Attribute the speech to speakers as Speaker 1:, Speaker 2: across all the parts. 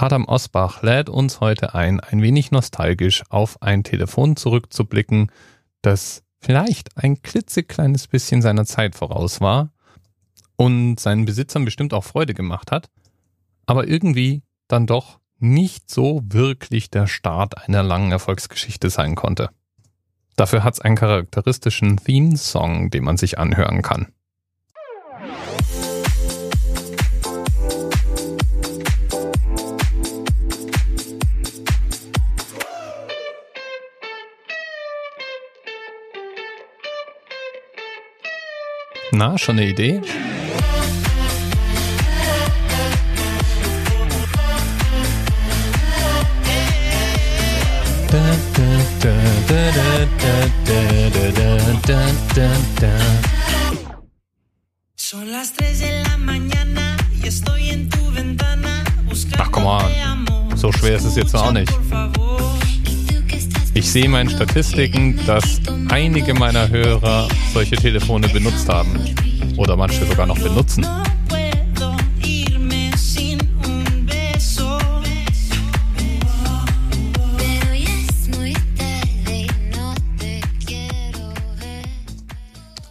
Speaker 1: Adam Osbach lädt uns heute ein, ein wenig nostalgisch auf ein Telefon zurückzublicken, das vielleicht ein klitzekleines bisschen seiner Zeit voraus war und seinen Besitzern bestimmt auch Freude gemacht hat, aber irgendwie dann doch nicht so wirklich der Start einer langen Erfolgsgeschichte sein konnte. Dafür hat es einen charakteristischen Theme-Song, den man sich anhören kann. Na, schon eine Idee? Ach komm mal, so schwer ist es jetzt auch nicht. Ich sehe in meinen Statistiken, dass einige meiner Hörer solche Telefone benutzt haben. Oder manche sogar noch benutzen.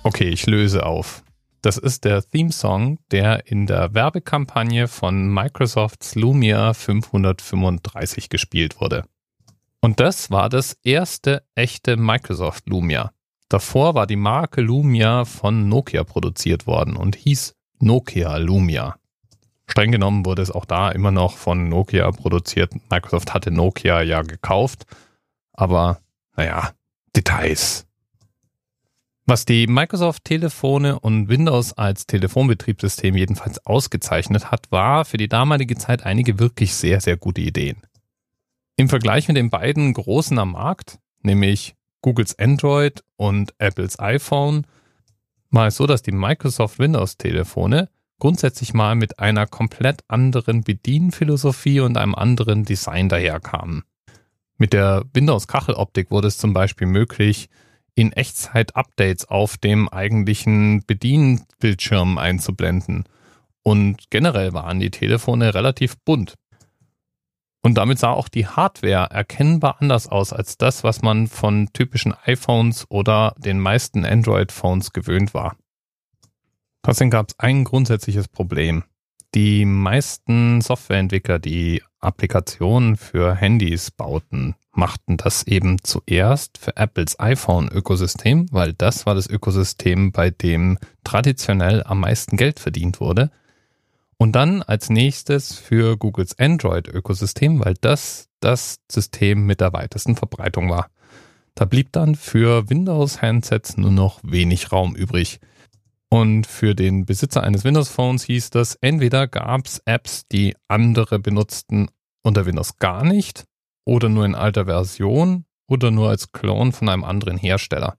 Speaker 1: Okay, ich löse auf. Das ist der Theme-Song, der in der Werbekampagne von Microsofts Lumia 535 gespielt wurde. Und das war das erste echte Microsoft Lumia. Davor war die Marke Lumia von Nokia produziert worden und hieß Nokia Lumia. Streng genommen wurde es auch da immer noch von Nokia produziert. Microsoft hatte Nokia ja gekauft, aber naja, Details. Was die Microsoft-Telefone und Windows als Telefonbetriebssystem jedenfalls ausgezeichnet hat, war für die damalige Zeit einige wirklich sehr, sehr gute Ideen. Im Vergleich mit den beiden großen am Markt, nämlich Googles Android und Apples iPhone, war es so, dass die Microsoft Windows Telefone grundsätzlich mal mit einer komplett anderen Bedienphilosophie und einem anderen Design daherkamen. Mit der Windows Kacheloptik wurde es zum Beispiel möglich, in Echtzeit Updates auf dem eigentlichen Bedienbildschirm einzublenden. Und generell waren die Telefone relativ bunt. Und damit sah auch die Hardware erkennbar anders aus als das, was man von typischen iPhones oder den meisten Android-Phones gewöhnt war. Trotzdem gab es ein grundsätzliches Problem. Die meisten Softwareentwickler, die Applikationen für Handys bauten, machten das eben zuerst für Apples iPhone-Ökosystem, weil das war das Ökosystem, bei dem traditionell am meisten Geld verdient wurde – und dann als nächstes für Googles Android-Ökosystem, weil das das System mit der weitesten Verbreitung war. Da blieb dann für Windows-Handsets nur noch wenig Raum übrig. Und für den Besitzer eines Windows-Phones hieß das, entweder gab es Apps, die andere benutzten unter Windows gar nicht oder nur in alter Version oder nur als Clone von einem anderen Hersteller.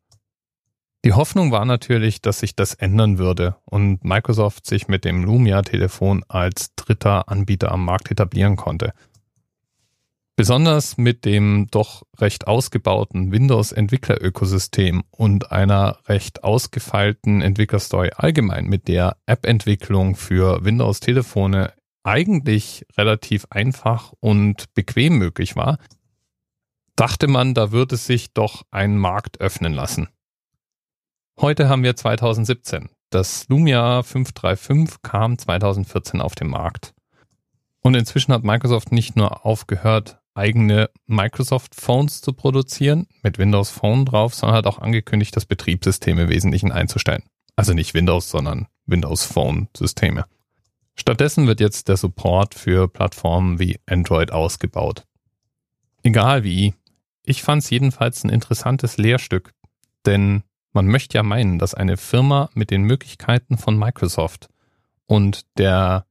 Speaker 1: Die Hoffnung war natürlich, dass sich das ändern würde und Microsoft sich mit dem Lumia-Telefon als dritter Anbieter am Markt etablieren konnte. Besonders mit dem doch recht ausgebauten Windows-Entwickler-Ökosystem und einer recht ausgefeilten Entwicklerstory allgemein, mit der App-Entwicklung für Windows-Telefone eigentlich relativ einfach und bequem möglich war, dachte man, da würde sich doch ein Markt öffnen lassen. Heute haben wir 2017. Das Lumia 535 kam 2014 auf den Markt. Und inzwischen hat Microsoft nicht nur aufgehört, eigene Microsoft Phones zu produzieren, mit Windows Phone drauf, sondern hat auch angekündigt, das Betriebssystem im Wesentlichen einzustellen. Also nicht Windows, sondern Windows Phone Systeme. Stattdessen wird jetzt der Support für Plattformen wie Android ausgebaut. Egal wie, ich fand es jedenfalls ein interessantes Lehrstück, denn man möchte ja meinen, dass eine Firma mit den Möglichkeiten von Microsoft und der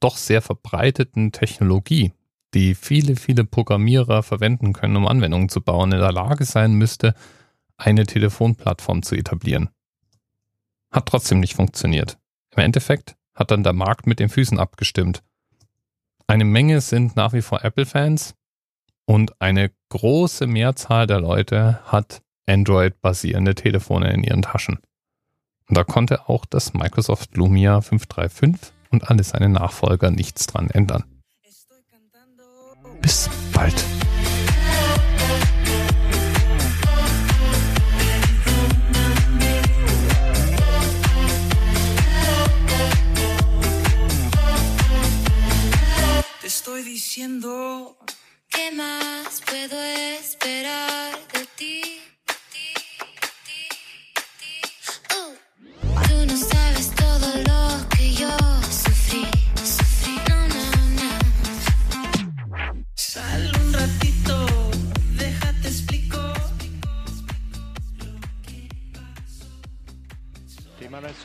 Speaker 1: doch sehr verbreiteten Technologie, die viele, viele Programmierer verwenden können, um Anwendungen zu bauen, in der Lage sein müsste, eine Telefonplattform zu etablieren. Hat trotzdem nicht funktioniert. Im Endeffekt hat dann der Markt mit den Füßen abgestimmt. Eine Menge sind nach wie vor Apple-Fans und eine große Mehrzahl der Leute hat Android-basierende Telefone in ihren Taschen. Und da konnte auch das Microsoft Lumia 535 und alle seine Nachfolger nichts dran ändern.
Speaker 2: Bis bald.